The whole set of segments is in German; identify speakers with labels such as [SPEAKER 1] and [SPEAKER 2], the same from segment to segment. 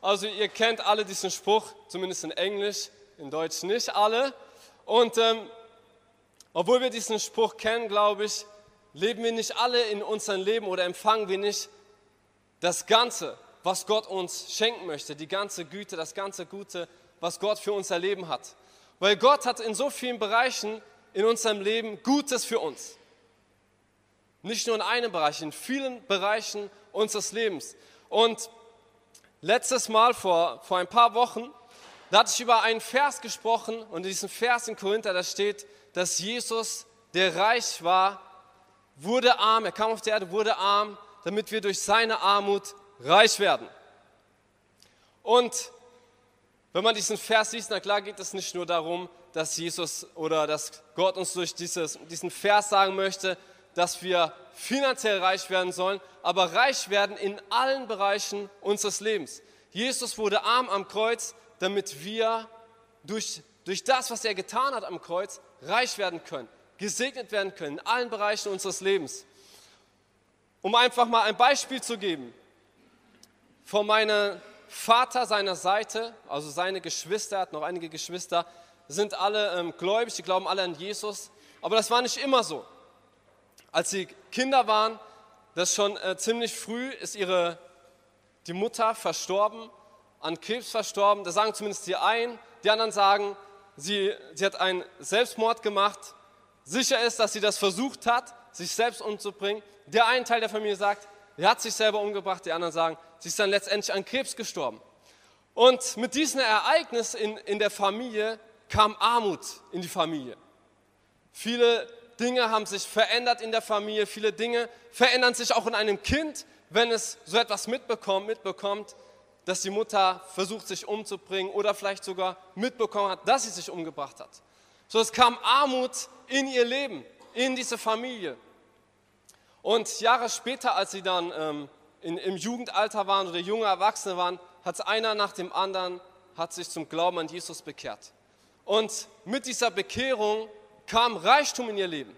[SPEAKER 1] Also ihr kennt alle diesen Spruch, zumindest in Englisch, in Deutsch nicht alle. Und ähm, obwohl wir diesen Spruch kennen, glaube ich, leben wir nicht alle in unserem Leben oder empfangen wir nicht das Ganze, was Gott uns schenken möchte, die ganze Güte, das ganze Gute, was Gott für unser Leben hat. Weil Gott hat in so vielen Bereichen in unserem Leben Gutes für uns. Nicht nur in einem Bereich, in vielen Bereichen unseres Lebens. Und letztes Mal vor, vor ein paar Wochen, da hatte ich über einen Vers gesprochen und in diesem Vers in Korinther, da steht, dass Jesus, der reich war, wurde arm, er kam auf die Erde, wurde arm, damit wir durch seine Armut reich werden. Und wenn man diesen Vers liest, na klar geht es nicht nur darum, dass Jesus oder dass Gott uns durch dieses, diesen Vers sagen möchte, dass wir finanziell reich werden sollen, aber reich werden in allen Bereichen unseres Lebens. Jesus wurde arm am Kreuz, damit wir durch, durch das, was er getan hat am Kreuz, reich werden können, gesegnet werden können in allen Bereichen unseres Lebens. Um einfach mal ein Beispiel zu geben, von meinem Vater seiner Seite, also seine Geschwister, er hat noch einige Geschwister, sind alle ähm, gläubig, die glauben alle an Jesus, aber das war nicht immer so. Als sie Kinder waren, das schon äh, ziemlich früh, ist ihre, die Mutter verstorben, an Krebs verstorben. Da sagen zumindest die einen, die anderen sagen, sie, sie hat einen Selbstmord gemacht. Sicher ist, dass sie das versucht hat, sich selbst umzubringen. Der eine Teil der Familie sagt, sie hat sich selber umgebracht. Die anderen sagen, sie ist dann letztendlich an Krebs gestorben. Und mit diesem Ereignis in, in der Familie kam Armut in die Familie. Viele Dinge haben sich verändert in der Familie, viele Dinge verändern sich auch in einem Kind, wenn es so etwas mitbekommt, mitbekommt, dass die Mutter versucht, sich umzubringen oder vielleicht sogar mitbekommen hat, dass sie sich umgebracht hat. So, es kam Armut in ihr Leben, in diese Familie. Und Jahre später, als sie dann ähm, in, im Jugendalter waren oder junge Erwachsene waren, hat einer nach dem anderen hat sich zum Glauben an Jesus bekehrt. Und mit dieser Bekehrung kam Reichtum in ihr Leben.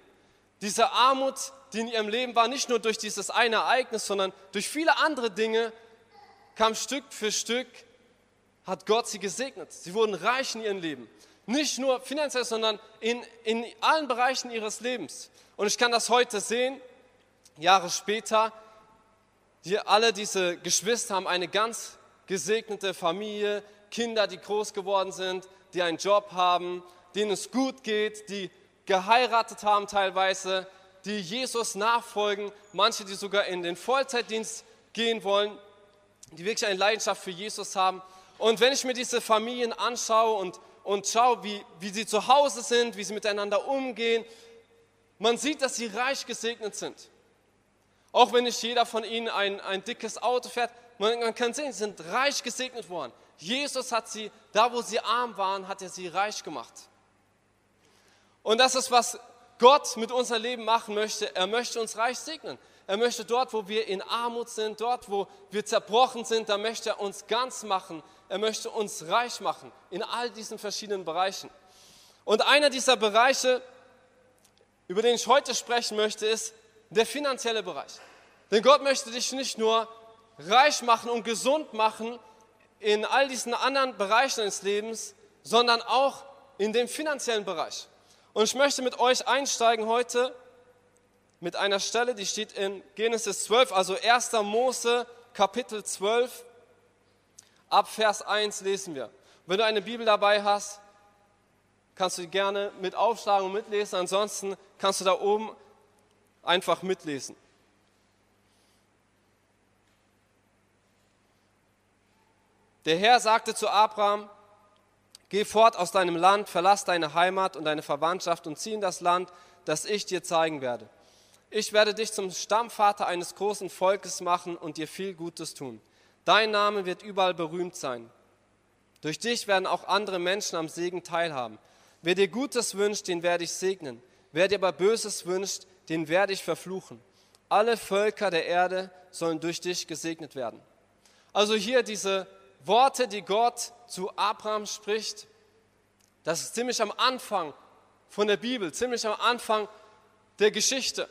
[SPEAKER 1] Diese Armut, die in ihrem Leben war, nicht nur durch dieses eine Ereignis, sondern durch viele andere Dinge, kam Stück für Stück, hat Gott sie gesegnet. Sie wurden reich in ihrem Leben. Nicht nur finanziell, sondern in, in allen Bereichen ihres Lebens. Und ich kann das heute sehen, Jahre später. Die, alle diese Geschwister haben eine ganz gesegnete Familie, Kinder, die groß geworden sind, die einen Job haben, denen es gut geht, die geheiratet haben teilweise, die Jesus nachfolgen, manche, die sogar in den Vollzeitdienst gehen wollen, die wirklich eine Leidenschaft für Jesus haben. Und wenn ich mir diese Familien anschaue und, und schaue, wie, wie sie zu Hause sind, wie sie miteinander umgehen, man sieht, dass sie reich gesegnet sind. Auch wenn nicht jeder von ihnen ein, ein dickes Auto fährt, man, man kann sehen, sie sind reich gesegnet worden. Jesus hat sie, da wo sie arm waren, hat er sie reich gemacht. Und das ist, was Gott mit unserem Leben machen möchte. Er möchte uns reich segnen. Er möchte dort, wo wir in Armut sind, dort, wo wir zerbrochen sind, da möchte er uns ganz machen. Er möchte uns reich machen in all diesen verschiedenen Bereichen. Und einer dieser Bereiche, über den ich heute sprechen möchte, ist der finanzielle Bereich. Denn Gott möchte dich nicht nur reich machen und gesund machen in all diesen anderen Bereichen des Lebens, sondern auch in dem finanziellen Bereich. Und ich möchte mit euch einsteigen heute mit einer Stelle, die steht in Genesis 12, also 1. Mose, Kapitel 12. Ab Vers 1 lesen wir. Wenn du eine Bibel dabei hast, kannst du die gerne mit aufschlagen und mitlesen. Ansonsten kannst du da oben einfach mitlesen. Der Herr sagte zu Abraham, Geh fort aus deinem Land, verlass deine Heimat und deine Verwandtschaft und zieh in das Land, das ich dir zeigen werde. Ich werde dich zum Stammvater eines großen Volkes machen und dir viel Gutes tun. Dein Name wird überall berühmt sein. Durch dich werden auch andere Menschen am Segen teilhaben. Wer dir Gutes wünscht, den werde ich segnen. Wer dir aber Böses wünscht, den werde ich verfluchen. Alle Völker der Erde sollen durch dich gesegnet werden. Also hier diese Worte, die Gott zu Abraham spricht, das ist ziemlich am Anfang von der Bibel, ziemlich am Anfang der Geschichte.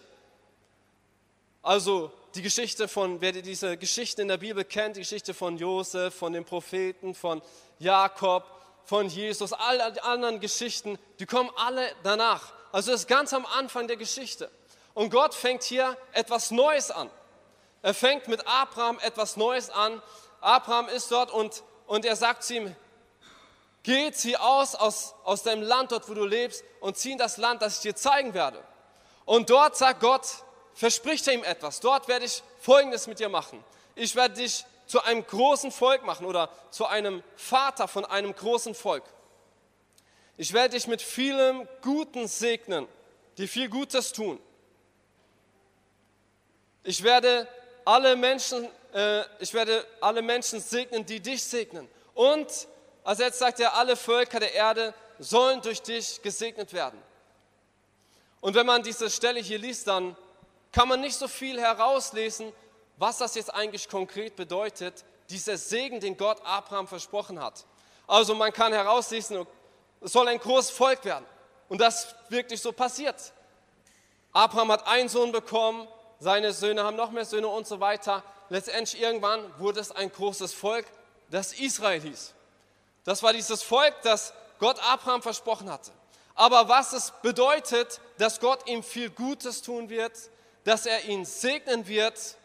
[SPEAKER 1] Also die Geschichte von, wer diese Geschichten in der Bibel kennt, die Geschichte von Josef, von den Propheten, von Jakob, von Jesus, alle die anderen Geschichten, die kommen alle danach. Also das ist ganz am Anfang der Geschichte. Und Gott fängt hier etwas Neues an. Er fängt mit Abraham etwas Neues an. Abraham ist dort und, und er sagt zu ihm, geh, zieh aus, aus aus deinem Land, dort wo du lebst, und zieh in das Land, das ich dir zeigen werde. Und dort sagt Gott, verspricht er ihm etwas. Dort werde ich Folgendes mit dir machen. Ich werde dich zu einem großen Volk machen oder zu einem Vater von einem großen Volk. Ich werde dich mit vielem Guten segnen, die viel Gutes tun. Ich werde alle Menschen, äh, ich werde alle Menschen segnen, die dich segnen. Und als jetzt sagt er, alle Völker der Erde sollen durch dich gesegnet werden. Und wenn man diese Stelle hier liest, dann kann man nicht so viel herauslesen, was das jetzt eigentlich konkret bedeutet, dieser Segen, den Gott Abraham versprochen hat. Also man kann herauslesen, es soll ein großes Volk werden. Und das wirklich so passiert. Abraham hat einen Sohn bekommen, seine Söhne haben noch mehr Söhne und so weiter. Letztendlich irgendwann wurde es ein großes Volk, das Israel hieß. Das war dieses Volk, das Gott Abraham versprochen hatte. Aber was es bedeutet, dass Gott ihm viel Gutes tun wird, dass er ihn segnen wird.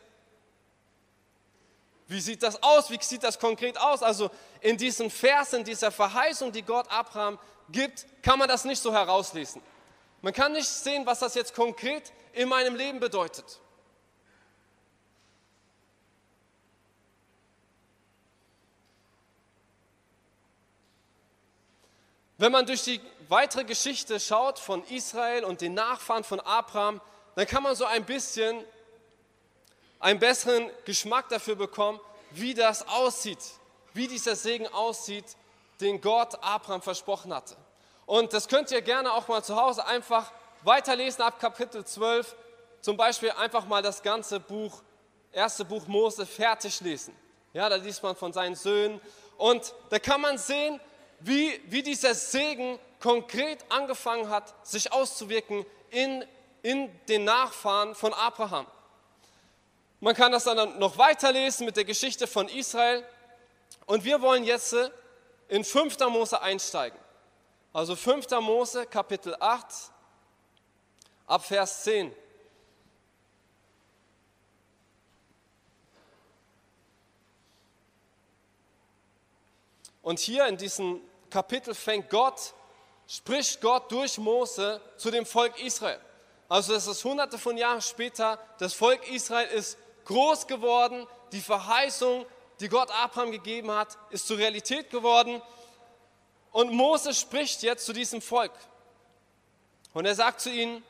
[SPEAKER 1] Wie sieht das aus? Wie sieht das konkret aus? Also in diesen Versen, dieser Verheißung, die Gott Abraham gibt, kann man das nicht so herauslesen. Man kann nicht sehen, was das jetzt konkret in meinem Leben bedeutet. Wenn man durch die weitere Geschichte schaut von Israel und den Nachfahren von Abraham, dann kann man so ein bisschen einen besseren Geschmack dafür bekommen, wie das aussieht, wie dieser Segen aussieht, den Gott Abraham versprochen hatte. Und das könnt ihr gerne auch mal zu Hause einfach weiterlesen ab Kapitel 12, zum Beispiel einfach mal das ganze Buch, erste Buch Mose fertig lesen. Ja, da liest man von seinen Söhnen und da kann man sehen, wie, wie dieser Segen konkret angefangen hat, sich auszuwirken in in den Nachfahren von Abraham. Man kann das dann noch weiterlesen mit der Geschichte von Israel. Und wir wollen jetzt in 5. Mose einsteigen. Also 5. Mose Kapitel 8 ab Vers 10. Und hier in diesem Kapitel fängt Gott, spricht Gott durch Mose zu dem Volk Israel. Also es ist hunderte von Jahren später, das Volk Israel ist groß geworden, die Verheißung, die Gott Abraham gegeben hat, ist zur Realität geworden. Und Mose spricht jetzt zu diesem Volk. Und er sagt zu ihnen,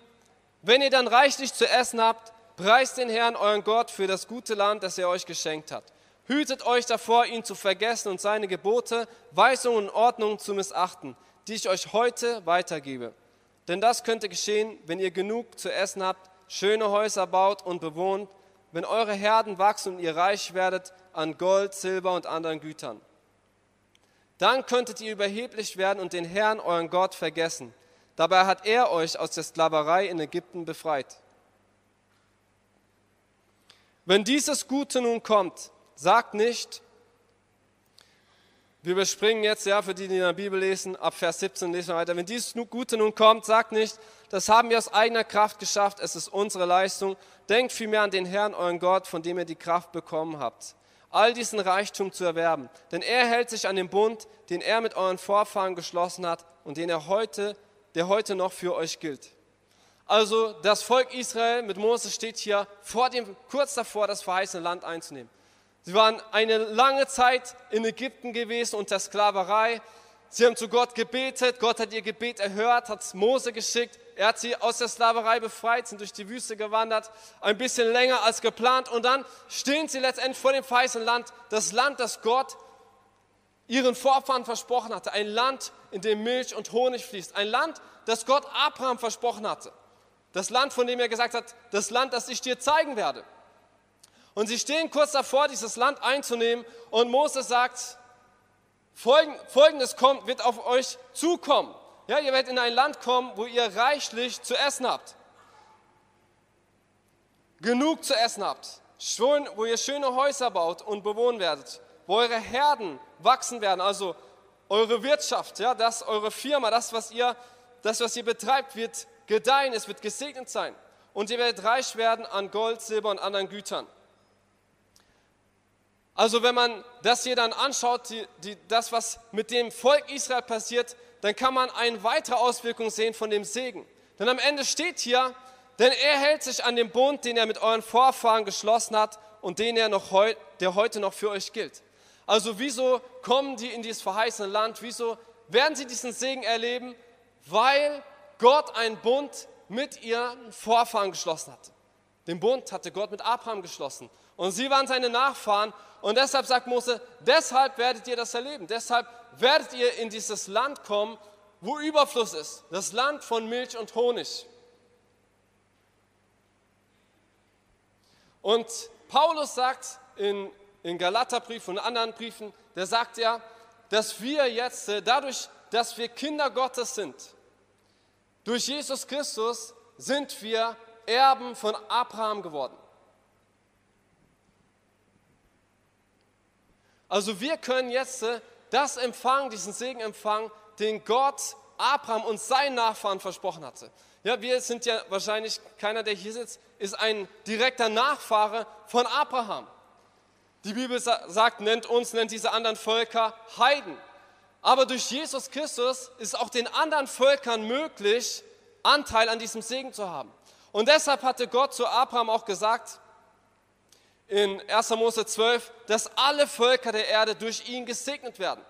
[SPEAKER 1] wenn ihr dann reichlich zu essen habt, preist den Herrn, euren Gott, für das gute Land, das er euch geschenkt hat. Hütet euch davor, ihn zu vergessen und seine Gebote, Weisungen und Ordnungen zu missachten, die ich euch heute weitergebe. Denn das könnte geschehen, wenn ihr genug zu essen habt, schöne Häuser baut und bewohnt, wenn eure Herden wachsen und ihr reich werdet an Gold, Silber und anderen Gütern. Dann könntet ihr überheblich werden und den Herrn, euren Gott, vergessen. Dabei hat er euch aus der Sklaverei in Ägypten befreit. Wenn dieses Gute nun kommt, sagt nicht, wir überspringen jetzt, ja, für die, die in der Bibel lesen, ab Vers 17 lesen wir weiter. Wenn dieses Gute nun kommt, sagt nicht, das haben wir aus eigener Kraft geschafft, es ist unsere Leistung. Denkt vielmehr an den Herrn, euren Gott, von dem ihr die Kraft bekommen habt, all diesen Reichtum zu erwerben. Denn er hält sich an den Bund, den er mit euren Vorfahren geschlossen hat und den er heute, der heute noch für euch gilt. Also das Volk Israel mit Mose steht hier vor dem, kurz davor, das verheißene Land einzunehmen. Sie waren eine lange Zeit in Ägypten gewesen unter Sklaverei. Sie haben zu Gott gebetet. Gott hat ihr Gebet erhört, hat Mose geschickt. Er hat sie aus der Sklaverei befreit, sind durch die Wüste gewandert, ein bisschen länger als geplant. Und dann stehen sie letztendlich vor dem verheißenen Land, das Land, das Gott ihren Vorfahren versprochen hatte. Ein Land, in dem Milch und Honig fließt. Ein Land, das Gott Abraham versprochen hatte. Das Land, von dem er gesagt hat, das Land, das ich dir zeigen werde. Und sie stehen kurz davor, dieses Land einzunehmen. Und Moses sagt, Folgendes kommt, wird auf euch zukommen. Ja, ihr werdet in ein Land kommen, wo ihr reichlich zu essen habt. Genug zu essen habt. Schön, wo ihr schöne Häuser baut und bewohnen werdet. Wo eure Herden wachsen werden. Also eure Wirtschaft, ja, das, eure Firma, das, was ihr, das, was ihr betreibt, wird gedeihen, es wird gesegnet sein. Und ihr werdet reich werden an Gold, Silber und anderen Gütern. Also wenn man das hier dann anschaut, die, die, das, was mit dem Volk Israel passiert, dann kann man eine weitere Auswirkung sehen von dem Segen. Denn am Ende steht hier, denn er hält sich an den Bund, den er mit euren Vorfahren geschlossen hat und den er noch heu, der heute noch für euch gilt. Also wieso kommen die in dieses verheißene Land? Wieso werden sie diesen Segen erleben? Weil Gott einen Bund mit ihren Vorfahren geschlossen hat. Den Bund hatte Gott mit Abraham geschlossen. Und sie waren seine Nachfahren. Und deshalb sagt Mose, deshalb werdet ihr das erleben. Deshalb werdet ihr in dieses Land kommen, wo Überfluss ist. Das Land von Milch und Honig. Und Paulus sagt in, in Galaterbrief und anderen Briefen, der sagt ja, dass wir jetzt äh, dadurch, dass wir Kinder Gottes sind, durch Jesus Christus sind wir Erben von Abraham geworden. Also wir können jetzt äh, das empfangen, diesen Segen empfangen, den Gott Abraham und seinen Nachfahren versprochen hatte. Ja, wir sind ja wahrscheinlich, keiner, der hier sitzt, ist ein direkter Nachfahre von Abraham. Die Bibel sagt, nennt uns, nennt diese anderen Völker Heiden. Aber durch Jesus Christus ist auch den anderen Völkern möglich, Anteil an diesem Segen zu haben. Und deshalb hatte Gott zu Abraham auch gesagt, in 1. Mose 12, dass alle Völker der Erde durch ihn gesegnet werden.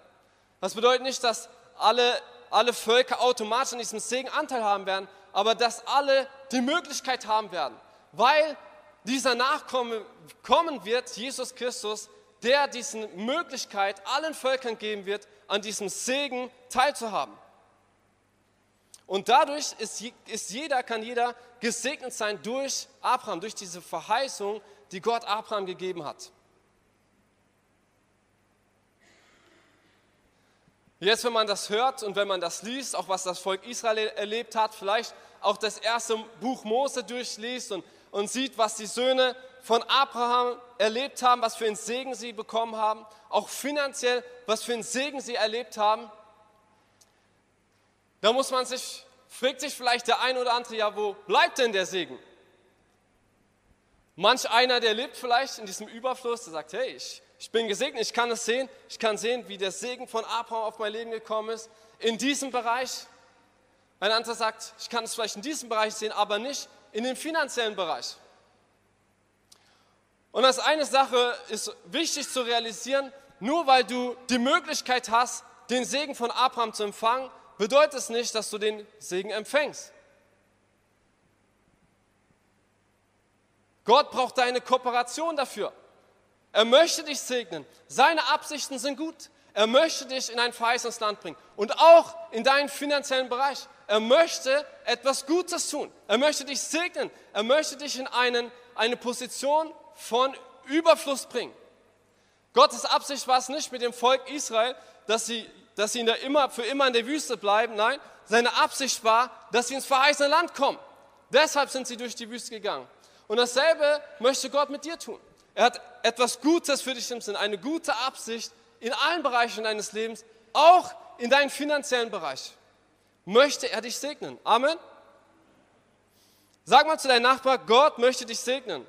[SPEAKER 1] Das bedeutet nicht, dass alle, alle Völker automatisch an diesem Segen Anteil haben werden, aber dass alle die Möglichkeit haben werden, weil dieser Nachkomme kommen wird, Jesus Christus, der diese Möglichkeit allen Völkern geben wird, an diesem Segen teilzuhaben. Und dadurch ist, ist jeder, kann jeder gesegnet sein durch Abraham, durch diese Verheißung, die Gott Abraham gegeben hat. Jetzt, wenn man das hört und wenn man das liest, auch was das Volk Israel erlebt hat, vielleicht auch das erste Buch Mose durchliest und, und sieht, was die Söhne von Abraham erlebt haben, was für einen Segen sie bekommen haben, auch finanziell, was für einen Segen sie erlebt haben, da muss man sich, fragt sich vielleicht der ein oder andere, ja, wo bleibt denn der Segen? Manch einer, der lebt vielleicht in diesem Überfluss, der sagt, hey, ich, ich bin gesegnet, ich kann es sehen, ich kann sehen, wie der Segen von Abraham auf mein Leben gekommen ist, in diesem Bereich. Ein anderer sagt, ich kann es vielleicht in diesem Bereich sehen, aber nicht in dem finanziellen Bereich. Und als eine Sache ist wichtig zu realisieren, nur weil du die Möglichkeit hast, den Segen von Abraham zu empfangen, bedeutet es nicht, dass du den Segen empfängst. Gott braucht deine Kooperation dafür. Er möchte dich segnen. Seine Absichten sind gut. Er möchte dich in ein verheißenes Land bringen und auch in deinen finanziellen Bereich. Er möchte etwas Gutes tun. Er möchte dich segnen. Er möchte dich in einen, eine Position von Überfluss bringen. Gottes Absicht war es nicht mit dem Volk Israel, dass sie, dass sie in der immer, für immer in der Wüste bleiben. Nein, seine Absicht war, dass sie ins verheißene Land kommen. Deshalb sind sie durch die Wüste gegangen. Und dasselbe möchte Gott mit dir tun. Er hat etwas Gutes für dich im Sinn, eine gute Absicht in allen Bereichen deines Lebens, auch in deinem finanziellen Bereich. Möchte er dich segnen. Amen. Sag mal zu deinem Nachbar, Gott möchte dich segnen.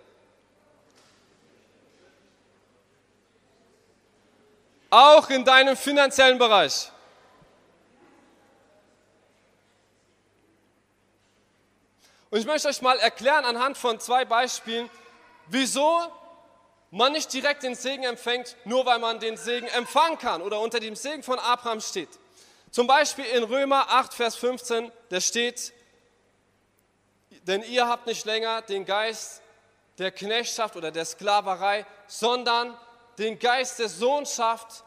[SPEAKER 1] Auch in deinem finanziellen Bereich. Und ich möchte euch mal erklären anhand von zwei Beispielen, wieso man nicht direkt den Segen empfängt, nur weil man den Segen empfangen kann oder unter dem Segen von Abraham steht. Zum Beispiel in Römer 8, Vers 15, da steht, denn ihr habt nicht länger den Geist der Knechtschaft oder der Sklaverei, sondern den Geist der Sohnschaft.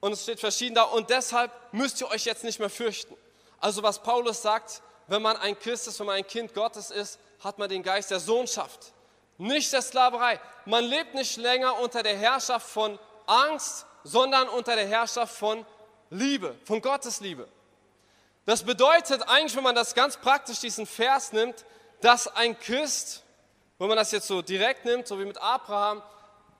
[SPEAKER 1] Und es steht verschieden da. Und deshalb müsst ihr euch jetzt nicht mehr fürchten. Also was Paulus sagt, wenn man ein Christ ist, wenn man ein Kind Gottes ist, hat man den Geist der Sohnschaft, nicht der Sklaverei. Man lebt nicht länger unter der Herrschaft von Angst, sondern unter der Herrschaft von Liebe, von Gottes Liebe. Das bedeutet eigentlich, wenn man das ganz praktisch, diesen Vers nimmt, dass ein Christ, wenn man das jetzt so direkt nimmt, so wie mit Abraham,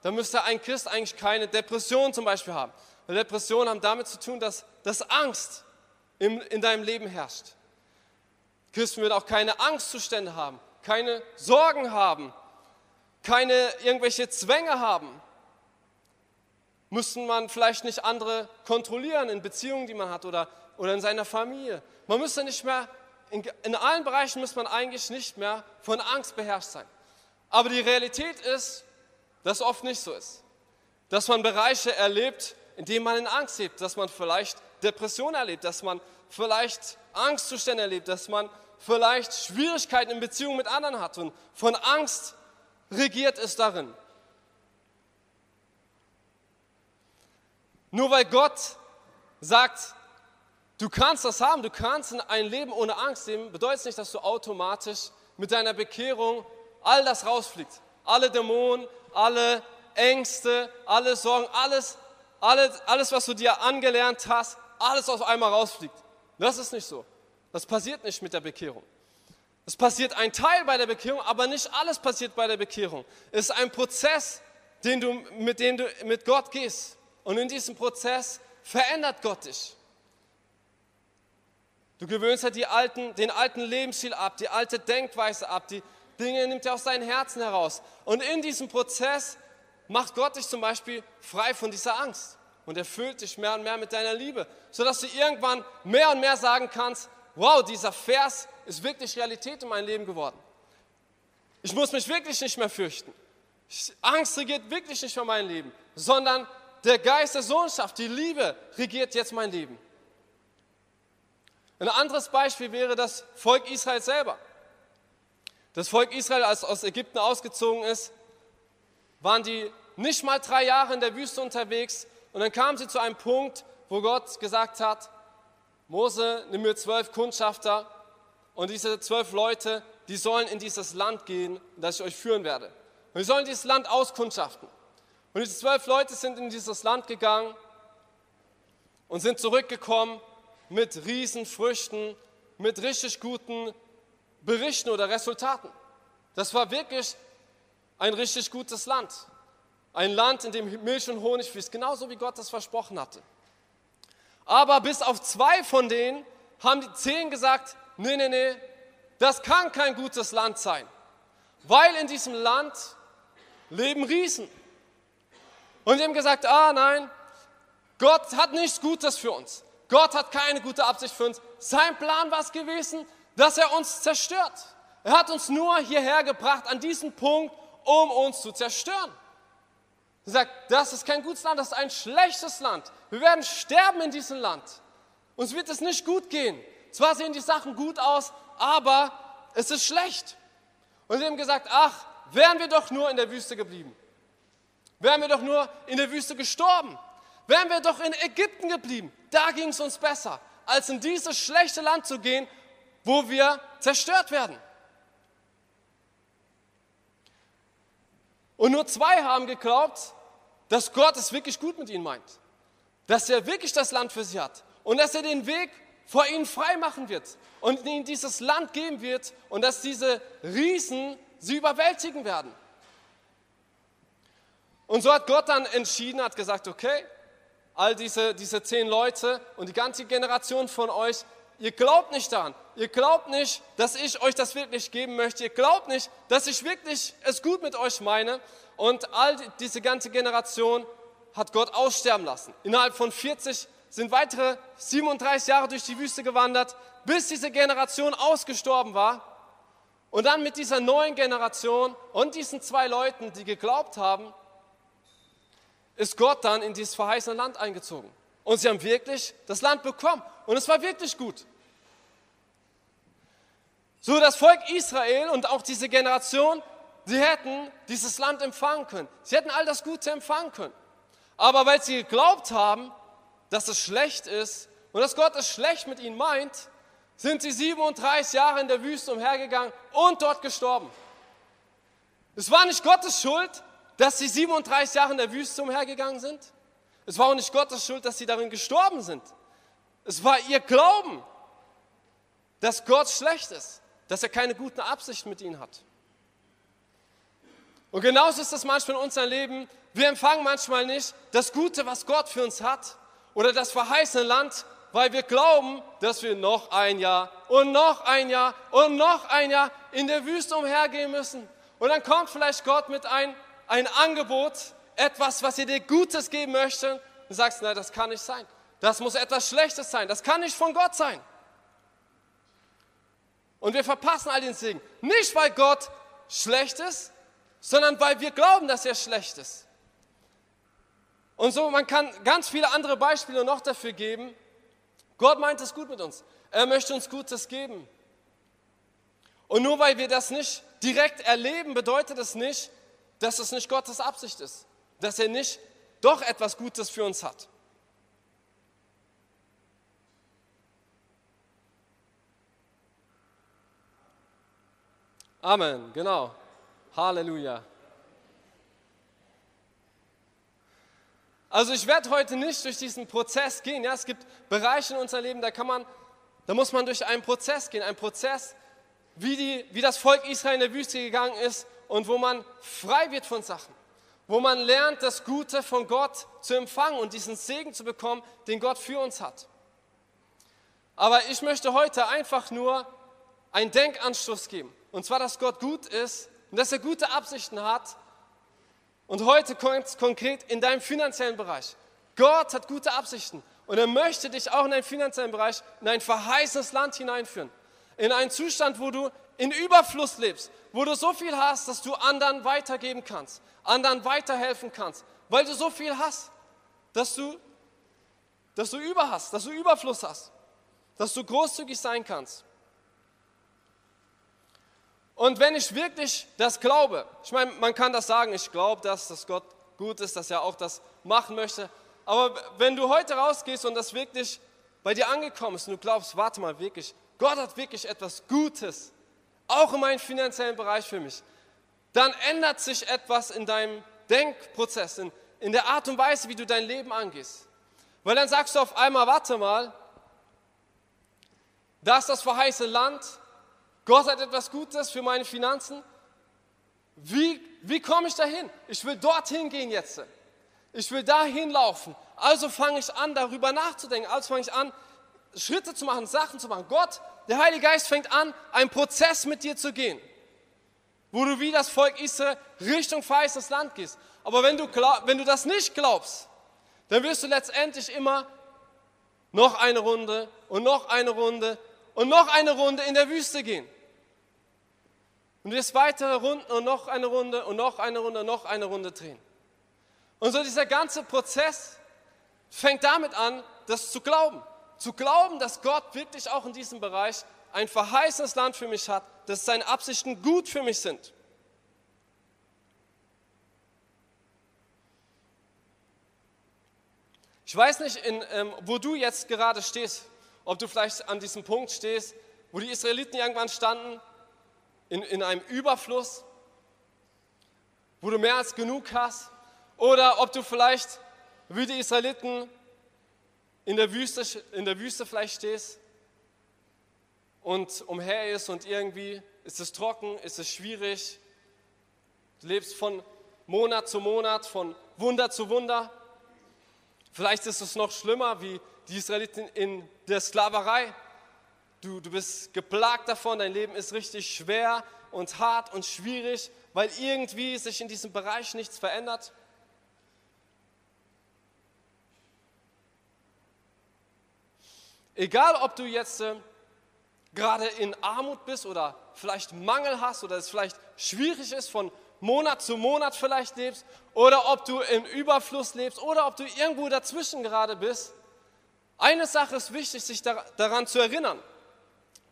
[SPEAKER 1] dann müsste ein Christ eigentlich keine Depression zum Beispiel haben. Depressionen haben damit zu tun, dass, dass Angst in, in deinem Leben herrscht. Christen würden auch keine Angstzustände haben, keine Sorgen haben, keine irgendwelche Zwänge haben. Müssten man vielleicht nicht andere kontrollieren in Beziehungen, die man hat oder, oder in seiner Familie. Man müsste nicht mehr, in, in allen Bereichen müsste man eigentlich nicht mehr von Angst beherrscht sein. Aber die Realität ist, dass oft nicht so ist. Dass man Bereiche erlebt, in denen man in Angst lebt, dass man vielleicht Depressionen erlebt, dass man vielleicht Angstzustände erlebt, dass man vielleicht Schwierigkeiten in Beziehungen mit anderen hat und von Angst regiert es darin. Nur weil Gott sagt, du kannst das haben, du kannst ein Leben ohne Angst leben, bedeutet nicht, dass du automatisch mit deiner Bekehrung all das rausfliegt. Alle Dämonen, alle Ängste, alle Sorgen, alles, alles, alles, was du dir angelernt hast, alles auf einmal rausfliegt. Das ist nicht so. Das passiert nicht mit der Bekehrung. Es passiert ein Teil bei der Bekehrung, aber nicht alles passiert bei der Bekehrung. Es ist ein Prozess, den du, mit dem du mit Gott gehst. Und in diesem Prozess verändert Gott dich. Du gewöhnst ja die alten, den alten Lebensstil ab, die alte Denkweise ab, die Dinge nimmt er aus deinem Herzen heraus. Und in diesem Prozess macht Gott dich zum Beispiel frei von dieser Angst und erfüllt dich mehr und mehr mit deiner Liebe, sodass du irgendwann mehr und mehr sagen kannst, wow, dieser Vers ist wirklich Realität in meinem Leben geworden. Ich muss mich wirklich nicht mehr fürchten. Angst regiert wirklich nicht mehr mein Leben, sondern der Geist der Sohnschaft, die Liebe regiert jetzt mein Leben. Ein anderes Beispiel wäre das Volk Israel selber. Das Volk Israel, als aus Ägypten ausgezogen ist, waren die nicht mal drei Jahre in der Wüste unterwegs und dann kamen sie zu einem Punkt, wo Gott gesagt hat, Mose, nimm mir zwölf Kundschafter und diese zwölf Leute, die sollen in dieses Land gehen, das ich euch führen werde. Und die sollen dieses Land auskundschaften. Und diese zwölf Leute sind in dieses Land gegangen und sind zurückgekommen mit Riesenfrüchten, mit richtig guten Berichten oder Resultaten. Das war wirklich ein richtig gutes Land. Ein Land, in dem Milch und Honig fließt, genauso wie Gott das versprochen hatte. Aber bis auf zwei von denen haben die zehn gesagt, nee, nee, nee, das kann kein gutes Land sein, weil in diesem Land leben Riesen. Und die haben gesagt, ah nein, Gott hat nichts Gutes für uns. Gott hat keine gute Absicht für uns. Sein Plan war es gewesen, dass er uns zerstört. Er hat uns nur hierher gebracht, an diesen Punkt, um uns zu zerstören. Er sagt, das ist kein gutes Land, das ist ein schlechtes Land. Wir werden sterben in diesem Land. Uns wird es nicht gut gehen. Zwar sehen die Sachen gut aus, aber es ist schlecht. Und sie haben gesagt, ach, wären wir doch nur in der Wüste geblieben. Wären wir doch nur in der Wüste gestorben. Wären wir doch in Ägypten geblieben. Da ging es uns besser, als in dieses schlechte Land zu gehen, wo wir zerstört werden. Und nur zwei haben geglaubt, dass Gott es wirklich gut mit ihnen meint. Dass er wirklich das Land für sie hat. Und dass er den Weg vor ihnen frei machen wird und ihnen dieses Land geben wird und dass diese Riesen sie überwältigen werden. Und so hat Gott dann entschieden, hat gesagt, okay, all diese, diese zehn Leute und die ganze Generation von euch, ihr glaubt nicht daran. Ihr glaubt nicht, dass ich euch das wirklich geben möchte. Ihr glaubt nicht, dass ich wirklich es gut mit euch meine. Und all diese ganze Generation hat Gott aussterben lassen. Innerhalb von 40 sind weitere 37 Jahre durch die Wüste gewandert, bis diese Generation ausgestorben war. Und dann mit dieser neuen Generation und diesen zwei Leuten, die geglaubt haben, ist Gott dann in dieses verheißene Land eingezogen. Und sie haben wirklich das Land bekommen. Und es war wirklich gut. So das Volk Israel und auch diese Generation, sie hätten dieses Land empfangen können. Sie hätten all das Gute empfangen können. Aber weil sie geglaubt haben, dass es schlecht ist und dass Gott es schlecht mit ihnen meint, sind sie 37 Jahre in der Wüste umhergegangen und dort gestorben. Es war nicht Gottes Schuld, dass sie 37 Jahre in der Wüste umhergegangen sind. Es war auch nicht Gottes Schuld, dass sie darin gestorben sind. Es war ihr Glauben, dass Gott schlecht ist, dass er keine guten Absichten mit ihnen hat. Und genauso ist das manchmal in unserem Leben. Wir empfangen manchmal nicht das Gute, was Gott für uns hat oder das verheißene Land, weil wir glauben, dass wir noch ein Jahr und noch ein Jahr und noch ein Jahr in der Wüste umhergehen müssen. Und dann kommt vielleicht Gott mit ein, ein Angebot, etwas, was er dir Gutes geben möchte. Und sagst, nein, das kann nicht sein. Das muss etwas Schlechtes sein. Das kann nicht von Gott sein. Und wir verpassen all den Segen. Nicht, weil Gott schlecht ist, sondern weil wir glauben, dass er schlecht ist. Und so, man kann ganz viele andere Beispiele noch dafür geben. Gott meint es gut mit uns. Er möchte uns Gutes geben. Und nur weil wir das nicht direkt erleben, bedeutet es nicht, dass es nicht Gottes Absicht ist, dass er nicht doch etwas Gutes für uns hat. Amen, genau. Halleluja. Also ich werde heute nicht durch diesen Prozess gehen. Ja, es gibt Bereiche in unserem Leben, da kann man, da muss man durch einen Prozess gehen, ein Prozess, wie, die, wie das Volk Israel in der Wüste gegangen ist und wo man frei wird von Sachen, wo man lernt, das Gute von Gott zu empfangen und diesen Segen zu bekommen, den Gott für uns hat. Aber ich möchte heute einfach nur einen Denkanstoß geben. Und zwar, dass Gott gut ist und dass er gute Absichten hat. Und heute kommt konkret in deinem finanziellen Bereich. Gott hat gute Absichten und er möchte dich auch in deinem finanziellen Bereich in ein verheißenes Land hineinführen in einen Zustand, wo du in Überfluss lebst, wo du so viel hast, dass du anderen weitergeben kannst, anderen weiterhelfen kannst, weil du so viel hast, dass du, dass du über hast, dass du Überfluss hast, dass du großzügig sein kannst. Und wenn ich wirklich das glaube, ich meine, man kann das sagen, ich glaube, dass, dass Gott gut ist, dass er auch das machen möchte, aber wenn du heute rausgehst und das wirklich bei dir angekommen ist und du glaubst, warte mal, wirklich, Gott hat wirklich etwas Gutes, auch in meinem finanziellen Bereich für mich, dann ändert sich etwas in deinem Denkprozess, in, in der Art und Weise, wie du dein Leben angehst. Weil dann sagst du auf einmal, warte mal, da ist das verheißene Land, Gott hat etwas Gutes für meine Finanzen. Wie, wie komme ich dahin? Ich will dorthin gehen jetzt. Ich will dahin laufen. Also fange ich an, darüber nachzudenken. Also fange ich an, Schritte zu machen, Sachen zu machen. Gott, der Heilige Geist fängt an, einen Prozess mit dir zu gehen, wo du wie das Volk Israel Richtung verheißenes Land gehst. Aber wenn du, glaub, wenn du das nicht glaubst, dann wirst du letztendlich immer noch eine Runde und noch eine Runde und noch eine Runde in der Wüste gehen. Und du wirst weitere Runden und noch eine Runde und noch eine Runde und noch eine Runde drehen. Und so dieser ganze Prozess fängt damit an, das zu glauben zu glauben, dass Gott wirklich auch in diesem Bereich ein verheißenes Land für mich hat, dass seine Absichten gut für mich sind. Ich weiß nicht, in, ähm, wo du jetzt gerade stehst, ob du vielleicht an diesem Punkt stehst, wo die Israeliten irgendwann standen, in, in einem Überfluss, wo du mehr als genug hast, oder ob du vielleicht wie die Israeliten in der Wüste, in der Wüste vielleicht stehst und umher ist und irgendwie ist es trocken, ist es schwierig. Du lebst von Monat zu Monat, von Wunder zu Wunder. Vielleicht ist es noch schlimmer wie die Israeliten in der Sklaverei. Du, du bist geplagt davon, dein Leben ist richtig schwer und hart und schwierig, weil irgendwie sich in diesem Bereich nichts verändert. Egal, ob du jetzt äh, gerade in Armut bist oder vielleicht Mangel hast oder es vielleicht schwierig ist, von Monat zu Monat vielleicht lebst oder ob du im Überfluss lebst oder ob du irgendwo dazwischen gerade bist. Eine Sache ist wichtig, sich daran zu erinnern.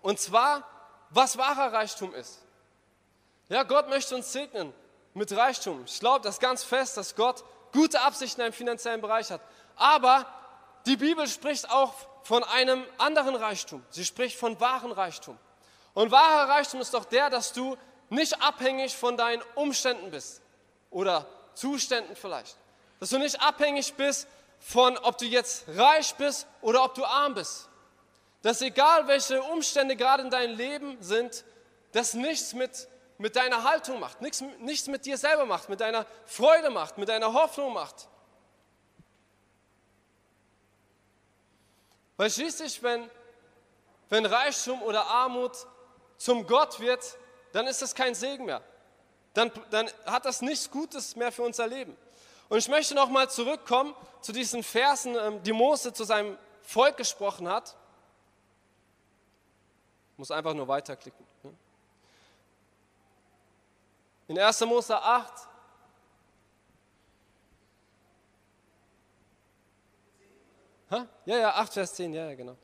[SPEAKER 1] Und zwar, was wahrer Reichtum ist. Ja, Gott möchte uns segnen mit Reichtum. Ich glaube das ganz fest, dass Gott gute Absichten im finanziellen Bereich hat. Aber die Bibel spricht auch von einem anderen Reichtum. Sie spricht von wahren Reichtum. Und wahrer Reichtum ist doch der, dass du nicht abhängig von deinen Umständen bist oder Zuständen vielleicht. Dass du nicht abhängig bist von, ob du jetzt reich bist oder ob du arm bist. Dass egal welche Umstände gerade in deinem Leben sind, das nichts mit, mit deiner Haltung macht, nichts, nichts mit dir selber macht, mit deiner Freude macht, mit deiner Hoffnung macht. Weil schließlich, wenn, wenn Reichtum oder Armut zum Gott wird, dann ist das kein Segen mehr. Dann, dann hat das nichts Gutes mehr für unser Leben. Und ich möchte nochmal zurückkommen zu diesen Versen, ähm, die Mose zu seinem Volk gesprochen hat. Muss einfach nur weiterklicken. Ne? In 1. Mose 8. Ha? Ja, ja, 8, Vers 10, ja, ja, genau.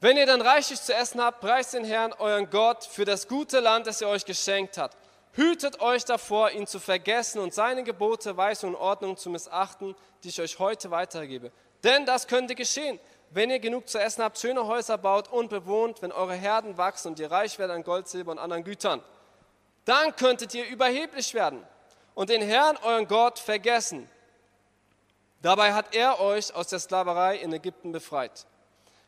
[SPEAKER 1] Wenn ihr dann reichlich zu essen habt, preist den Herrn, euren Gott, für das gute Land, das er euch geschenkt hat. Hütet euch davor, ihn zu vergessen und seine Gebote, Weisungen und Ordnungen zu missachten, die ich euch heute weitergebe. Denn das könnte geschehen, wenn ihr genug zu essen habt, schöne Häuser baut und bewohnt, wenn eure Herden wachsen und ihr reich werdet an Gold, Silber und anderen Gütern. Dann könntet ihr überheblich werden und den Herrn, euren Gott, vergessen. Dabei hat er euch aus der Sklaverei in Ägypten befreit.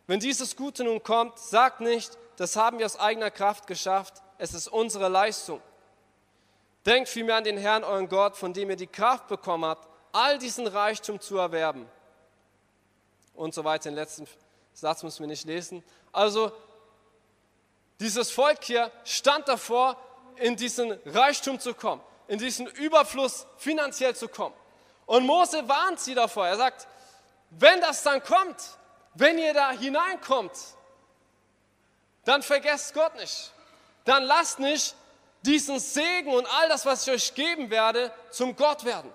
[SPEAKER 1] Wenn dieses Gute nun kommt, sagt nicht, das haben wir aus eigener Kraft geschafft, es ist unsere Leistung. Denkt vielmehr an den Herrn, euren Gott, von dem ihr die Kraft bekommen habt, all diesen Reichtum zu erwerben. Und so weiter. Den letzten Satz müssen wir nicht lesen. Also, dieses Volk hier stand davor, in diesen Reichtum zu kommen, in diesen Überfluss finanziell zu kommen. Und Mose warnt sie davor. Er sagt, wenn das dann kommt, wenn ihr da hineinkommt, dann vergesst Gott nicht. Dann lasst nicht diesen Segen und all das, was ich euch geben werde, zum Gott werden,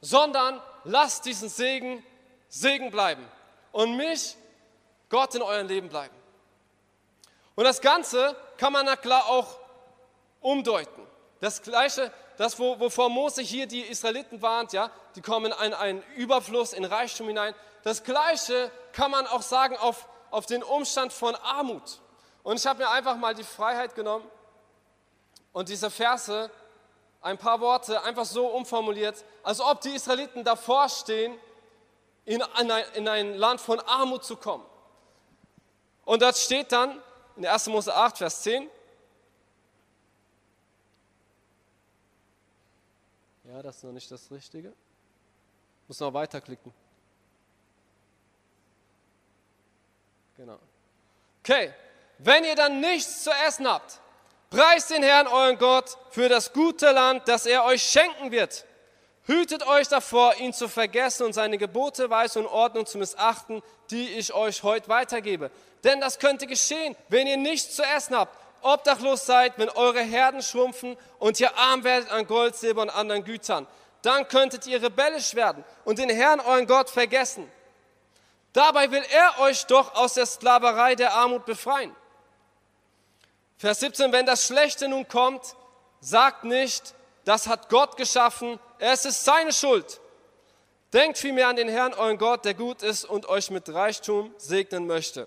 [SPEAKER 1] sondern lasst diesen Segen Segen bleiben und mich Gott in eurem Leben bleiben. Und das Ganze kann man na klar auch umdeuten. Das Gleiche, das, wovor Mose hier die Israeliten warnt, ja, die kommen in einen Überfluss, in Reichtum hinein. Das Gleiche kann man auch sagen auf, auf den Umstand von Armut. Und ich habe mir einfach mal die Freiheit genommen und diese Verse, ein paar Worte einfach so umformuliert, als ob die Israeliten davor stehen, in ein, in ein Land von Armut zu kommen. Und das steht dann in 1. Mose 8, Vers 10. Ja, das ist noch nicht das Richtige. Muss noch weiterklicken. Genau. Okay, wenn ihr dann nichts zu essen habt, preist den Herrn euren Gott für das gute Land, das er euch schenken wird. Hütet euch davor, ihn zu vergessen und seine Gebote, Weise und Ordnung zu missachten, die ich euch heute weitergebe. Denn das könnte geschehen, wenn ihr nichts zu essen habt, obdachlos seid, wenn eure Herden schrumpfen und ihr arm werdet an Gold, Silber und anderen Gütern. Dann könntet ihr rebellisch werden und den Herrn euren Gott vergessen. Dabei will er euch doch aus der Sklaverei der Armut befreien. Vers 17, wenn das Schlechte nun kommt, sagt nicht, das hat Gott geschaffen, es ist seine Schuld. Denkt vielmehr an den Herrn, euren Gott, der gut ist und euch mit Reichtum segnen möchte.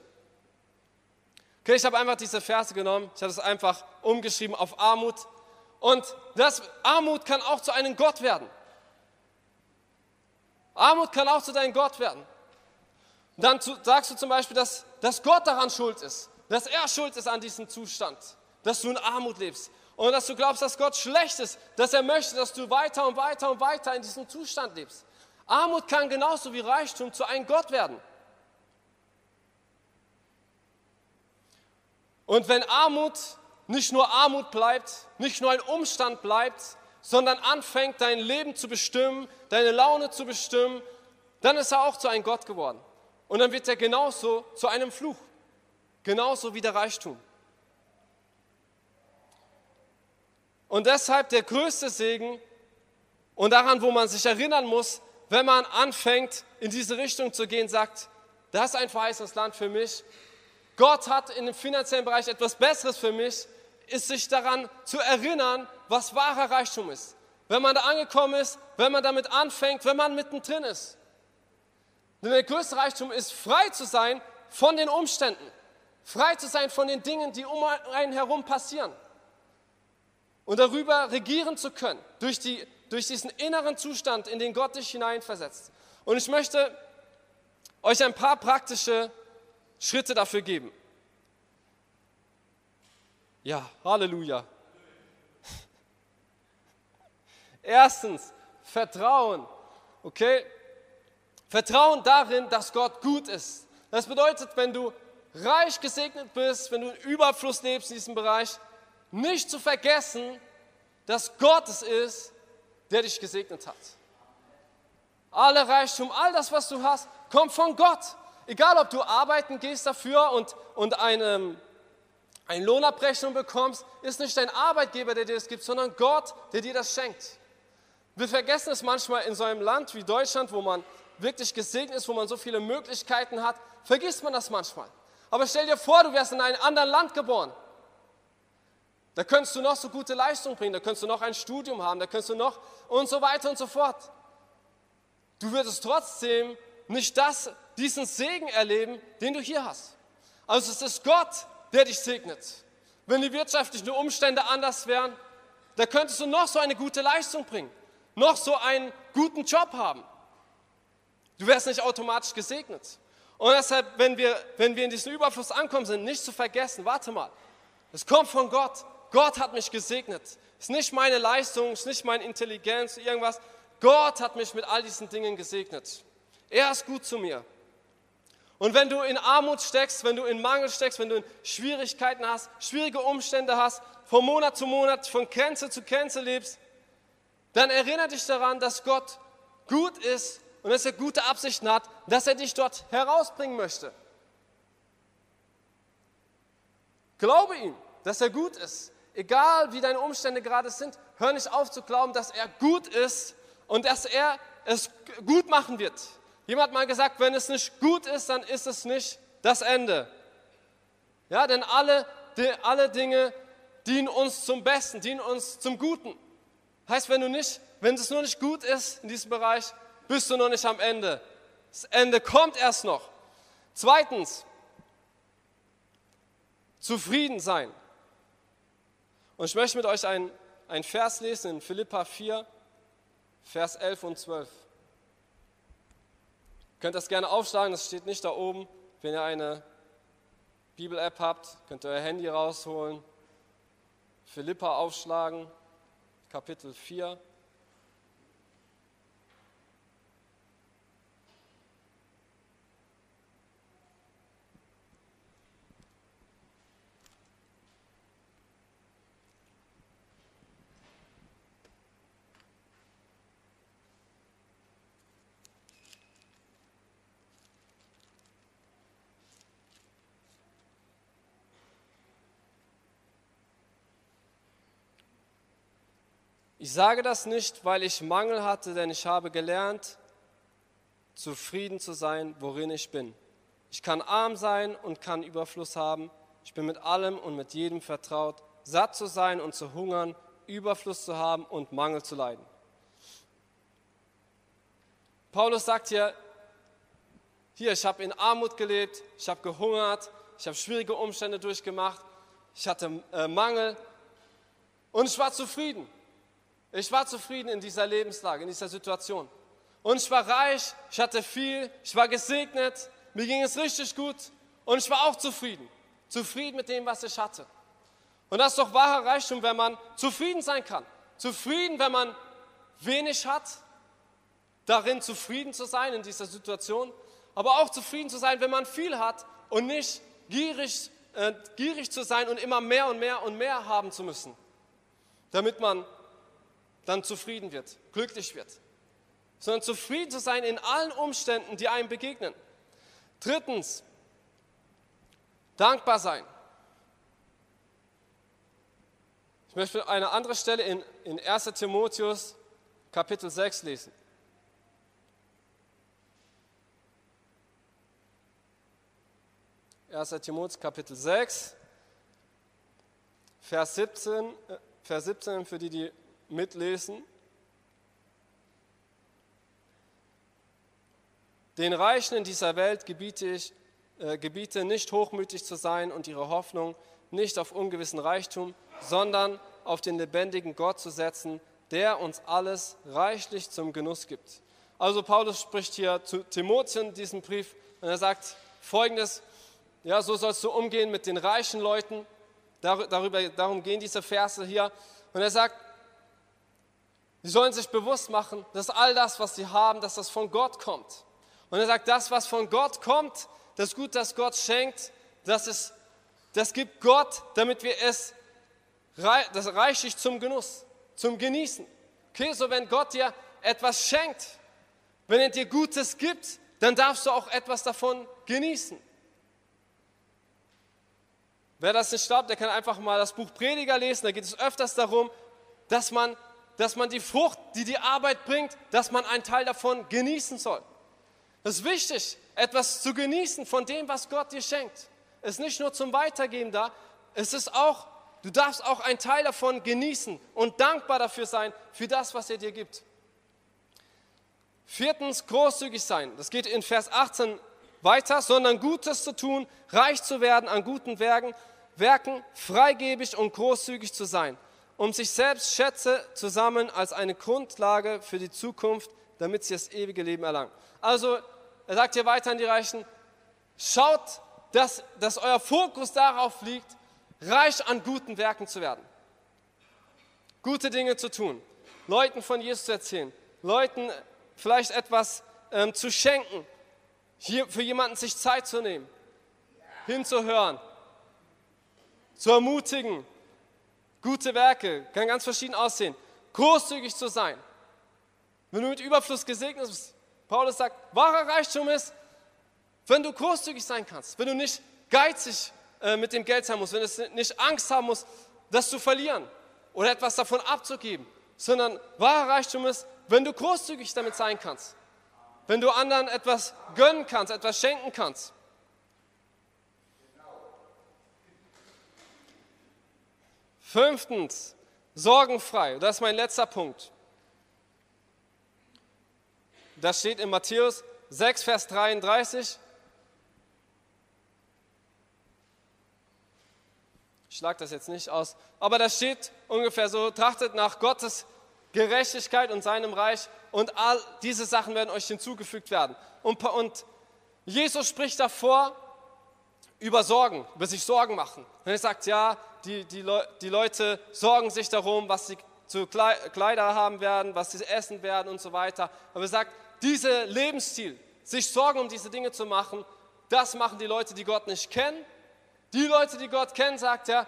[SPEAKER 1] Okay, ich habe einfach diese Verse genommen, ich habe es einfach umgeschrieben auf Armut. Und das Armut kann auch zu einem Gott werden. Armut kann auch zu deinem Gott werden dann sagst du zum Beispiel, dass, dass Gott daran schuld ist, dass er schuld ist an diesem Zustand, dass du in Armut lebst und dass du glaubst, dass Gott schlecht ist, dass er möchte, dass du weiter und weiter und weiter in diesem Zustand lebst. Armut kann genauso wie Reichtum zu einem Gott werden. Und wenn Armut nicht nur Armut bleibt, nicht nur ein Umstand bleibt, sondern anfängt, dein Leben zu bestimmen, deine Laune zu bestimmen, dann ist er auch zu einem Gott geworden. Und dann wird er genauso zu einem Fluch, genauso wie der Reichtum. Und deshalb der größte Segen und daran, wo man sich erinnern muss, wenn man anfängt, in diese Richtung zu gehen, sagt, das ist ein verheißenes Land für mich. Gott hat in dem finanziellen Bereich etwas Besseres für mich, ist sich daran zu erinnern, was wahrer Reichtum ist. Wenn man da angekommen ist, wenn man damit anfängt, wenn man mittendrin ist. Denn der größte Reichtum ist, frei zu sein von den Umständen, frei zu sein von den Dingen, die um einen herum passieren und darüber regieren zu können, durch, die, durch diesen inneren Zustand, in den Gott dich hineinversetzt. Und ich möchte euch ein paar praktische Schritte dafür geben. Ja, Halleluja. Erstens, Vertrauen. Okay? Vertrauen darin, dass Gott gut ist. Das bedeutet, wenn du reich gesegnet bist, wenn du in Überfluss lebst in diesem Bereich, nicht zu vergessen, dass Gott es ist, der dich gesegnet hat. Alle Reichtum, all das, was du hast, kommt von Gott. Egal, ob du arbeiten gehst dafür und, und eine, eine Lohnabrechnung bekommst, ist nicht dein Arbeitgeber, der dir das gibt, sondern Gott, der dir das schenkt. Wir vergessen es manchmal in so einem Land wie Deutschland, wo man wirklich gesegnet ist, wo man so viele Möglichkeiten hat, vergisst man das manchmal. Aber stell dir vor, du wärst in einem anderen Land geboren. Da könntest du noch so gute Leistung bringen, da könntest du noch ein Studium haben, da könntest du noch und so weiter und so fort. Du würdest trotzdem nicht das, diesen Segen erleben, den du hier hast. Also es ist Gott, der dich segnet. Wenn die wirtschaftlichen Umstände anders wären, da könntest du noch so eine gute Leistung bringen, noch so einen guten Job haben. Du wärst nicht automatisch gesegnet. Und deshalb, wenn wir, wenn wir in diesen Überfluss ankommen sind, nicht zu vergessen, warte mal, es kommt von Gott. Gott hat mich gesegnet. Es ist nicht meine Leistung, es ist nicht meine Intelligenz, irgendwas. Gott hat mich mit all diesen Dingen gesegnet. Er ist gut zu mir. Und wenn du in Armut steckst, wenn du in Mangel steckst, wenn du in Schwierigkeiten hast, schwierige Umstände hast, von Monat zu Monat, von Grenze zu Grenze lebst, dann erinnere dich daran, dass Gott gut ist und dass er gute Absichten hat, dass er dich dort herausbringen möchte. Glaube ihm, dass er gut ist. Egal wie deine Umstände gerade sind, hör nicht auf zu glauben, dass er gut ist und dass er es gut machen wird. Jemand hat mal gesagt, wenn es nicht gut ist, dann ist es nicht das Ende. Ja, denn alle, die, alle Dinge dienen uns zum Besten, dienen uns zum Guten. Heißt, wenn du nicht, wenn es nur nicht gut ist in diesem Bereich, bist du noch nicht am Ende. Das Ende kommt erst noch. Zweitens, zufrieden sein. Und ich möchte mit euch einen, einen Vers lesen in Philippa 4, Vers 11 und 12. Ihr könnt das gerne aufschlagen, das steht nicht da oben. Wenn ihr eine Bibel-App habt, könnt ihr euer Handy rausholen, Philippa aufschlagen, Kapitel 4, Ich sage das nicht, weil ich Mangel hatte, denn ich habe gelernt, zufrieden zu sein, worin ich bin. Ich kann arm sein und kann Überfluss haben. Ich bin mit allem und mit jedem vertraut, satt zu sein und zu hungern, Überfluss zu haben und Mangel zu leiden. Paulus sagt hier, hier, ich habe in Armut gelebt, ich habe gehungert, ich habe schwierige Umstände durchgemacht, ich hatte äh, Mangel und ich war zufrieden. Ich war zufrieden in dieser Lebenslage, in dieser Situation. Und ich war reich, ich hatte viel, ich war gesegnet, mir ging es richtig gut und ich war auch zufrieden. Zufrieden mit dem, was ich hatte. Und das ist doch wahrer Reichtum, wenn man zufrieden sein kann. Zufrieden, wenn man wenig hat, darin zufrieden zu sein in dieser Situation, aber auch zufrieden zu sein, wenn man viel hat und nicht gierig, äh, gierig zu sein und immer mehr und mehr und mehr haben zu müssen, damit man dann zufrieden wird, glücklich wird, sondern zufrieden zu sein in allen Umständen, die einem begegnen. Drittens, dankbar sein. Ich möchte eine andere Stelle in, in 1 Timotheus Kapitel 6 lesen. Erster Timotheus Kapitel 6, Vers 17, äh, Vers 17 für die, die mitlesen. Den Reichen in dieser Welt gebiete ich, äh, gebiete nicht hochmütig zu sein und ihre Hoffnung nicht auf ungewissen Reichtum, sondern auf den lebendigen Gott zu setzen, der uns alles reichlich zum Genuss gibt. Also Paulus spricht hier zu Timotheus diesen Brief und er sagt folgendes, ja, so sollst du umgehen mit den reichen Leuten, darüber, darum gehen diese Verse hier. Und er sagt, sie sollen sich bewusst machen, dass all das, was sie haben, dass das von Gott kommt. Und er sagt, das, was von Gott kommt, das Gut, das Gott schenkt, das, ist, das gibt Gott, damit wir es das reichlich zum Genuss, zum Genießen. Okay, so wenn Gott dir etwas schenkt, wenn er dir Gutes gibt, dann darfst du auch etwas davon genießen. Wer das nicht glaubt, der kann einfach mal das Buch Prediger lesen. Da geht es öfters darum, dass man, dass man die Frucht, die die Arbeit bringt, dass man einen Teil davon genießen soll. Es ist wichtig, etwas zu genießen von dem, was Gott dir schenkt. Es ist nicht nur zum Weitergeben da, es ist auch, du darfst auch einen Teil davon genießen und dankbar dafür sein, für das, was er dir gibt. Viertens, großzügig sein. Das geht in Vers 18 weiter, sondern Gutes zu tun, reich zu werden an guten Werken, Werken, freigebig und großzügig zu sein, um sich selbst Schätze zu sammeln als eine Grundlage für die Zukunft, damit sie das ewige Leben erlangen. Also, er sagt hier weiter an die Reichen, schaut, dass, dass euer Fokus darauf liegt, reich an guten Werken zu werden. Gute Dinge zu tun, Leuten von Jesus zu erzählen, Leuten vielleicht etwas ähm, zu schenken, hier für jemanden sich Zeit zu nehmen, hinzuhören, zu ermutigen. Gute Werke, kann ganz verschieden aussehen. Großzügig zu sein. Wenn du mit Überfluss gesegnet bist, Paulus sagt, wahrer Reichtum ist, wenn du großzügig sein kannst, wenn du nicht geizig äh, mit dem Geld sein musst, wenn du nicht Angst haben musst, das zu verlieren oder etwas davon abzugeben, sondern wahrer Reichtum ist, wenn du großzügig damit sein kannst, wenn du anderen etwas gönnen kannst, etwas schenken kannst. Fünftens, sorgenfrei. Das ist mein letzter Punkt. Das steht in Matthäus 6, Vers 33. Ich schlage das jetzt nicht aus, aber da steht ungefähr so, trachtet nach Gottes Gerechtigkeit und seinem Reich und all diese Sachen werden euch hinzugefügt werden. Und, und Jesus spricht davor über Sorgen, über sich Sorgen machen. Und er sagt, ja, die, die, die Leute sorgen sich darum, was sie zu Kleider haben werden, was sie essen werden und so weiter. Aber er sagt, dieser Lebensstil, sich Sorgen um diese Dinge zu machen, das machen die Leute, die Gott nicht kennen. Die Leute, die Gott kennen, sagt er,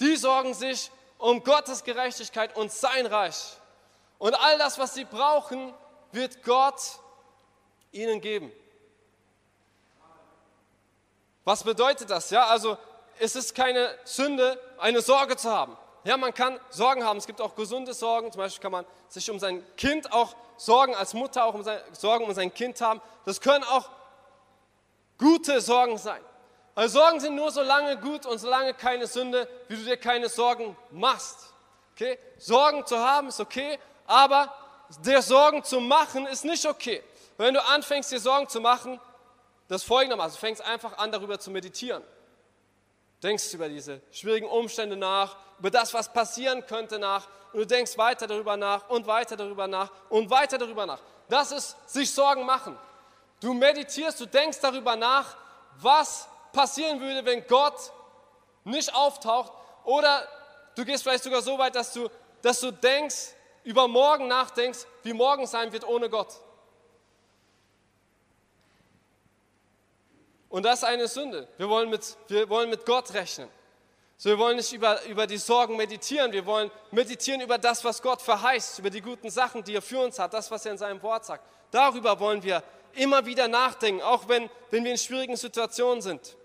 [SPEAKER 1] die sorgen sich um Gottes Gerechtigkeit und sein Reich. Und all das, was sie brauchen, wird Gott ihnen geben. Was bedeutet das? Ja, also es ist keine Sünde, eine Sorge zu haben. Ja, man kann Sorgen haben. Es gibt auch gesunde Sorgen. Zum Beispiel kann man sich um sein Kind auch Sorgen, als Mutter auch um sein, Sorgen um sein Kind haben. Das können auch gute Sorgen sein. Also Sorgen sind nur so lange gut und solange keine Sünde, wie du dir keine Sorgen machst. Okay? Sorgen zu haben ist okay, aber dir Sorgen zu machen ist nicht okay. Wenn du anfängst, dir Sorgen zu machen, das folgendermaßen, du fängst einfach an, darüber zu meditieren. Denkst über diese schwierigen Umstände nach, über das, was passieren könnte nach, und du denkst weiter darüber nach und weiter darüber nach und weiter darüber nach. Das ist sich Sorgen machen. Du meditierst, du denkst darüber nach, was passieren würde, wenn Gott nicht auftaucht. Oder du gehst vielleicht sogar so weit, dass du, dass du denkst, über morgen nachdenkst, wie morgen sein wird ohne Gott. Und das ist eine Sünde. Wir wollen mit, wir wollen mit Gott rechnen. So, wir wollen nicht über, über die Sorgen meditieren, wir wollen meditieren über das, was Gott verheißt, über die guten Sachen, die er für uns hat, das, was er in seinem Wort sagt. Darüber wollen wir immer wieder nachdenken, auch wenn, wenn wir in schwierigen Situationen sind.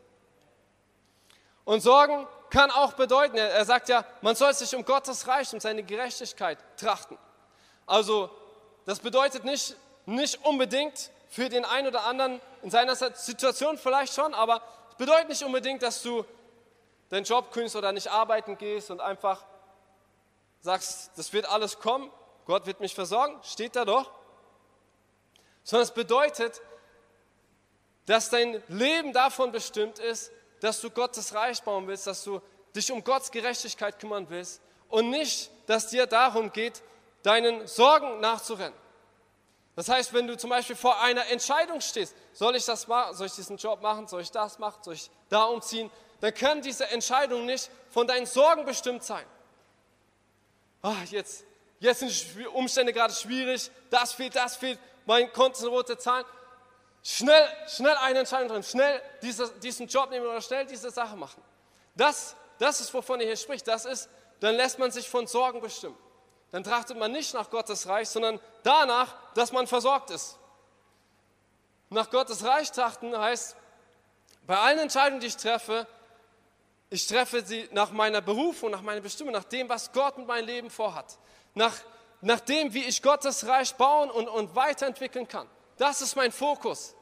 [SPEAKER 1] Und Sorgen kann auch bedeuten, er sagt ja, man soll sich um Gottes Reich, um seine Gerechtigkeit trachten. Also das bedeutet nicht, nicht unbedingt für den einen oder anderen in seiner Situation vielleicht schon, aber es bedeutet nicht unbedingt, dass du deinen Job kündigst oder nicht arbeiten gehst und einfach sagst, das wird alles kommen, Gott wird mich versorgen, steht da doch. Sondern es bedeutet, dass dein Leben davon bestimmt ist, dass du Gottes Reich bauen willst, dass du dich um Gottes Gerechtigkeit kümmern willst und nicht, dass dir darum geht, deinen Sorgen nachzurennen. Das heißt, wenn du zum Beispiel vor einer Entscheidung stehst, soll ich das machen, soll ich diesen Job machen, soll ich das machen, soll ich da umziehen, dann können diese Entscheidungen nicht von deinen Sorgen bestimmt sein. Ach, jetzt, jetzt sind die Umstände gerade schwierig, das fehlt, das fehlt, mein Konto sind rote Zahlen. Schnell, schnell eine Entscheidung treffen, schnell diese, diesen Job nehmen oder schnell diese Sache machen. Das, das ist, wovon er hier spricht. Das ist, dann lässt man sich von Sorgen bestimmen. Dann trachtet man nicht nach Gottes Reich, sondern danach, dass man versorgt ist. Nach Gottes Reich trachten heißt, bei allen Entscheidungen, die ich treffe, ich treffe sie nach meiner Berufung, nach meiner Bestimmung, nach dem, was Gott mit meinem Leben vorhat. Nach, nach dem, wie ich Gottes Reich bauen und, und weiterentwickeln kann. Das ist mein Fokus.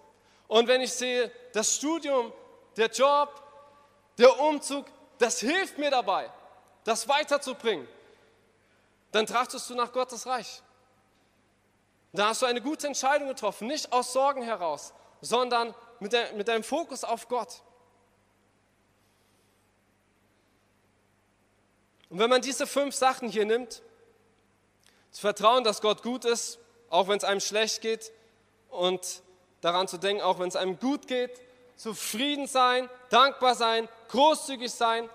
[SPEAKER 1] Und wenn ich sehe, das Studium, der Job, der Umzug, das hilft mir dabei, das weiterzubringen, dann trachtest du nach Gottes Reich. Da hast du eine gute Entscheidung getroffen, nicht aus Sorgen heraus, sondern mit, de mit deinem Fokus auf Gott. Und wenn man diese fünf Sachen hier nimmt, zu vertrauen, dass Gott gut ist, auch wenn es einem schlecht geht, und daran zu denken, auch wenn es einem gut geht, zufrieden sein, dankbar sein, großzügig sein,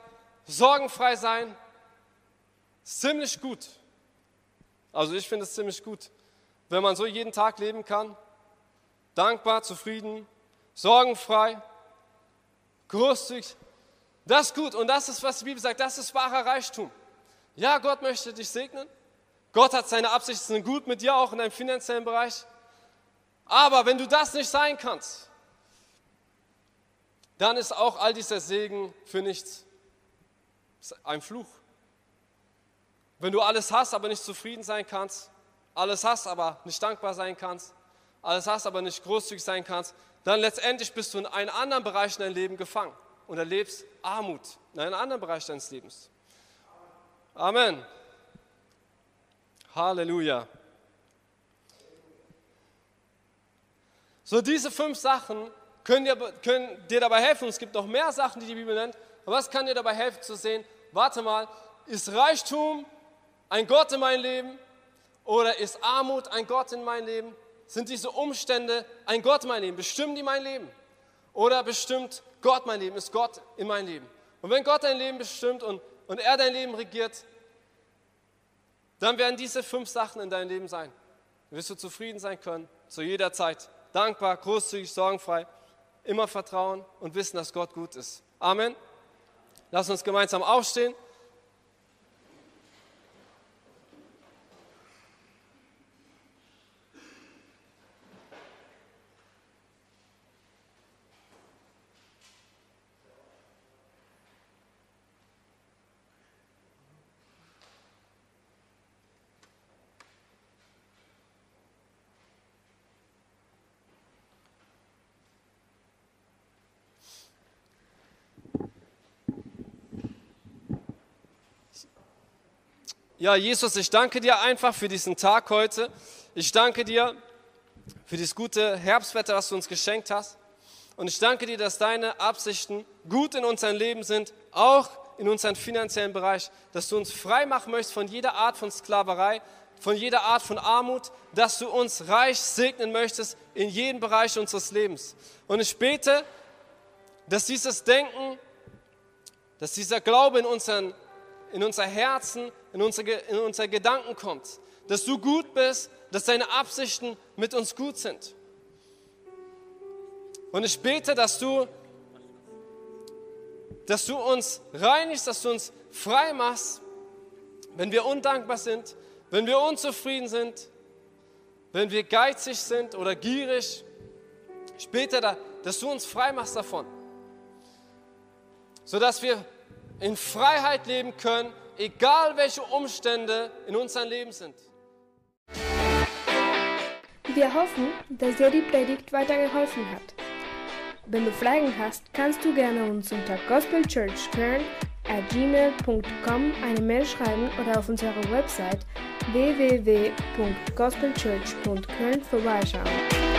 [SPEAKER 1] sorgenfrei sein, ziemlich gut. Also ich finde es ziemlich gut, wenn man so jeden Tag leben kann, dankbar, zufrieden, sorgenfrei, großzügig. Das ist gut und das ist, was die Bibel sagt, das ist wahrer Reichtum. Ja, Gott möchte dich segnen. Gott hat seine Absichten gut mit dir, auch in deinem finanziellen Bereich. Aber wenn du das nicht sein kannst, dann ist auch all dieser Segen für nichts. Ein Fluch. Wenn du alles hast, aber nicht zufrieden sein kannst, alles hast, aber nicht dankbar sein kannst, alles hast, aber nicht großzügig sein kannst, dann letztendlich bist du in einem anderen Bereich in deinem Leben gefangen und erlebst Armut in einem anderen Bereich deines Lebens. Amen. Halleluja. So, diese fünf Sachen können dir, können dir dabei helfen. Es gibt noch mehr Sachen, die die Bibel nennt. Aber was kann dir dabei helfen zu sehen? Warte mal, ist Reichtum ein Gott in meinem Leben oder ist Armut ein Gott in meinem Leben? Sind diese Umstände ein Gott in meinem Leben? Bestimmen die mein Leben? Oder bestimmt Gott mein Leben? Ist Gott in meinem Leben? Und wenn Gott dein Leben bestimmt und, und er dein Leben regiert, dann werden diese fünf Sachen in deinem Leben sein. Dann wirst du zufrieden sein können, zu jeder Zeit dankbar, großzügig, sorgenfrei, immer vertrauen und wissen, dass Gott gut ist. Amen. Lass uns gemeinsam aufstehen. Ja, Jesus, ich danke dir einfach für diesen Tag heute. Ich danke dir für dieses gute Herbstwetter, was du uns geschenkt hast. Und ich danke dir, dass deine Absichten gut in unserem Leben sind, auch in unserem finanziellen Bereich, dass du uns frei machen möchtest von jeder Art von Sklaverei, von jeder Art von Armut, dass du uns reich segnen möchtest in jedem Bereich unseres Lebens. Und ich bete, dass dieses Denken, dass dieser Glaube in unseren in unser Herzen, in unsere, in unsere Gedanken kommt. Dass du gut bist, dass deine Absichten mit uns gut sind. Und ich bete, dass du, dass du uns reinigst, dass du uns frei machst, wenn wir undankbar sind, wenn wir unzufrieden sind, wenn wir geizig sind oder gierig. Ich bete, dass du uns frei machst davon, sodass wir in Freiheit leben können, egal welche Umstände in unserem Leben sind.
[SPEAKER 2] Wir hoffen, dass dir die Predigt weitergeholfen hat. Wenn du Fragen hast, kannst du gerne uns unter gospelchurchkern at gmail.com eine Mail schreiben oder auf unserer Website www.gospelchurch.köln vorbeischauen.